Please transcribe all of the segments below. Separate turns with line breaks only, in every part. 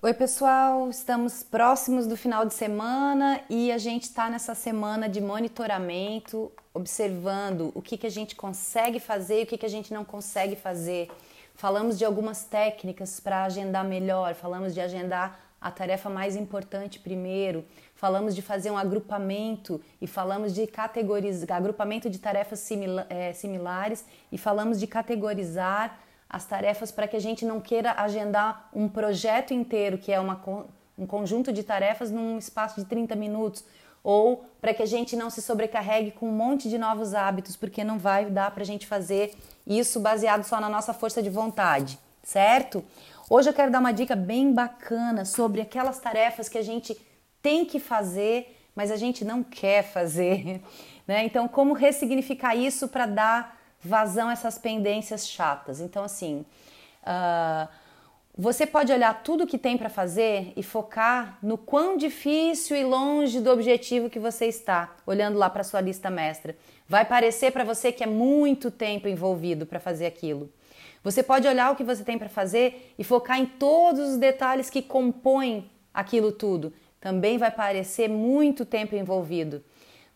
Oi, pessoal, estamos próximos do final de semana e a gente está nessa semana de monitoramento, observando o que, que a gente consegue fazer e o que, que a gente não consegue fazer. Falamos de algumas técnicas para agendar melhor, falamos de agendar a tarefa mais importante primeiro, falamos de fazer um agrupamento e falamos de categorizar agrupamento de tarefas simila, é, similares e falamos de categorizar as tarefas para que a gente não queira agendar um projeto inteiro, que é uma, um conjunto de tarefas, num espaço de 30 minutos, ou para que a gente não se sobrecarregue com um monte de novos hábitos, porque não vai dar para a gente fazer isso baseado só na nossa força de vontade, certo? Hoje eu quero dar uma dica bem bacana sobre aquelas tarefas que a gente tem que fazer, mas a gente não quer fazer, né? Então, como ressignificar isso para dar vazão essas pendências chatas. Então, assim, uh, você pode olhar tudo que tem para fazer e focar no quão difícil e longe do objetivo que você está, olhando lá para sua lista mestra. Vai parecer para você que é muito tempo envolvido para fazer aquilo. Você pode olhar o que você tem para fazer e focar em todos os detalhes que compõem aquilo tudo. Também vai parecer muito tempo envolvido.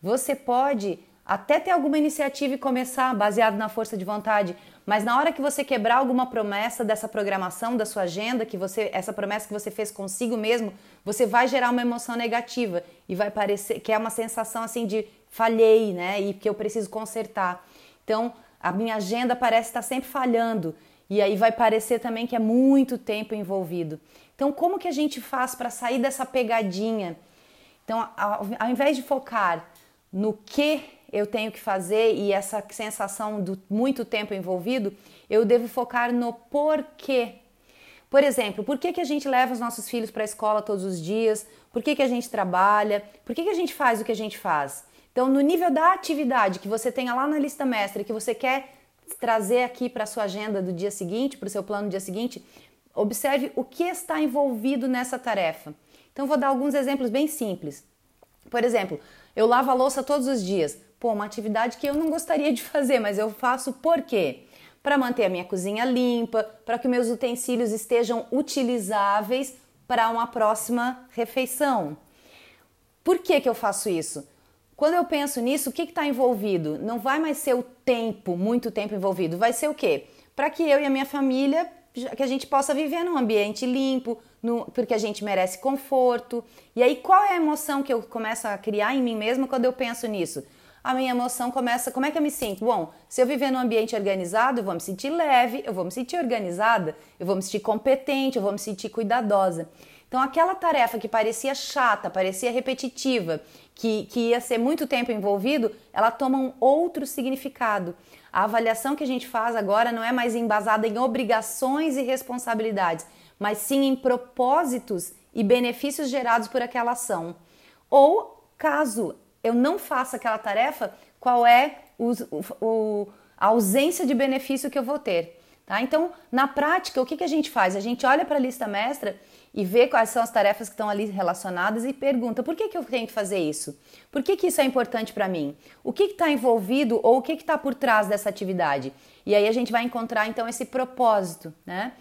Você pode até ter alguma iniciativa e começar baseado na força de vontade, mas na hora que você quebrar alguma promessa dessa programação da sua agenda, que você essa promessa que você fez consigo mesmo, você vai gerar uma emoção negativa e vai parecer que é uma sensação assim de falhei, né? E que eu preciso consertar. Então, a minha agenda parece estar sempre falhando e aí vai parecer também que é muito tempo envolvido. Então, como que a gente faz para sair dessa pegadinha? Então, ao, ao invés de focar no que eu tenho que fazer e essa sensação do muito tempo envolvido, eu devo focar no porquê. Por exemplo, por que, que a gente leva os nossos filhos para a escola todos os dias? Por que, que a gente trabalha? Por que, que a gente faz o que a gente faz? Então, no nível da atividade que você tenha lá na lista mestra, que você quer trazer aqui para a sua agenda do dia seguinte, para o seu plano do dia seguinte, observe o que está envolvido nessa tarefa. Então, vou dar alguns exemplos bem simples. Por exemplo, eu lavo a louça todos os dias. Pô, uma atividade que eu não gostaria de fazer, mas eu faço por quê? Para manter a minha cozinha limpa, para que meus utensílios estejam utilizáveis para uma próxima refeição. Por que, que eu faço isso? Quando eu penso nisso, o que está envolvido? Não vai mais ser o tempo, muito tempo envolvido, vai ser o quê? Para que eu e a minha família, que a gente possa viver num ambiente limpo, no, porque a gente merece conforto. E aí, qual é a emoção que eu começo a criar em mim mesma quando eu penso nisso? a minha emoção começa. Como é que eu me sinto? Bom, se eu viver num ambiente organizado, eu vou me sentir leve, eu vou me sentir organizada, eu vou me sentir competente, eu vou me sentir cuidadosa. Então, aquela tarefa que parecia chata, parecia repetitiva, que, que ia ser muito tempo envolvido, ela toma um outro significado. A avaliação que a gente faz agora não é mais embasada em obrigações e responsabilidades, mas sim em propósitos e benefícios gerados por aquela ação. Ou, caso eu não faço aquela tarefa, qual é o, o, a ausência de benefício que eu vou ter. Tá? Então, na prática, o que, que a gente faz? A gente olha para a lista mestra e vê quais são as tarefas que estão ali relacionadas e pergunta por que, que eu tenho que fazer isso? Por que, que isso é importante para mim? O que está envolvido ou o que está por trás dessa atividade? E aí a gente vai encontrar então esse propósito, né?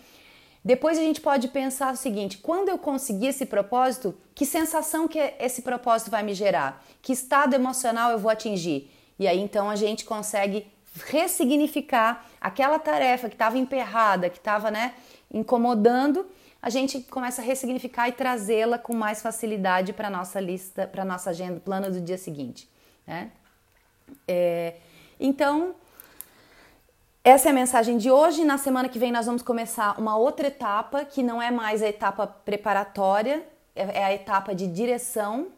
Depois a gente pode pensar o seguinte: quando eu conseguir esse propósito, que sensação que esse propósito vai me gerar? Que estado emocional eu vou atingir? E aí então a gente consegue ressignificar aquela tarefa que estava emperrada, que estava né, incomodando, a gente começa a ressignificar e trazê-la com mais facilidade para nossa lista, para nossa agenda, plano do dia seguinte. Né? É, então essa é a mensagem de hoje. Na semana que vem nós vamos começar uma outra etapa, que não é mais a etapa preparatória, é, é a etapa de direção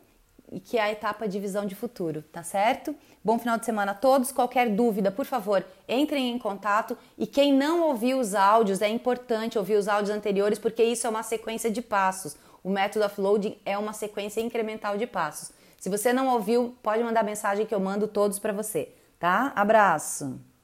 e que é a etapa de visão de futuro, tá certo? Bom final de semana a todos. Qualquer dúvida, por favor, entrem em contato. E quem não ouviu os áudios, é importante ouvir os áudios anteriores, porque isso é uma sequência de passos. O método offloading é uma sequência incremental de passos. Se você não ouviu, pode mandar mensagem que eu mando todos para você, tá? Abraço!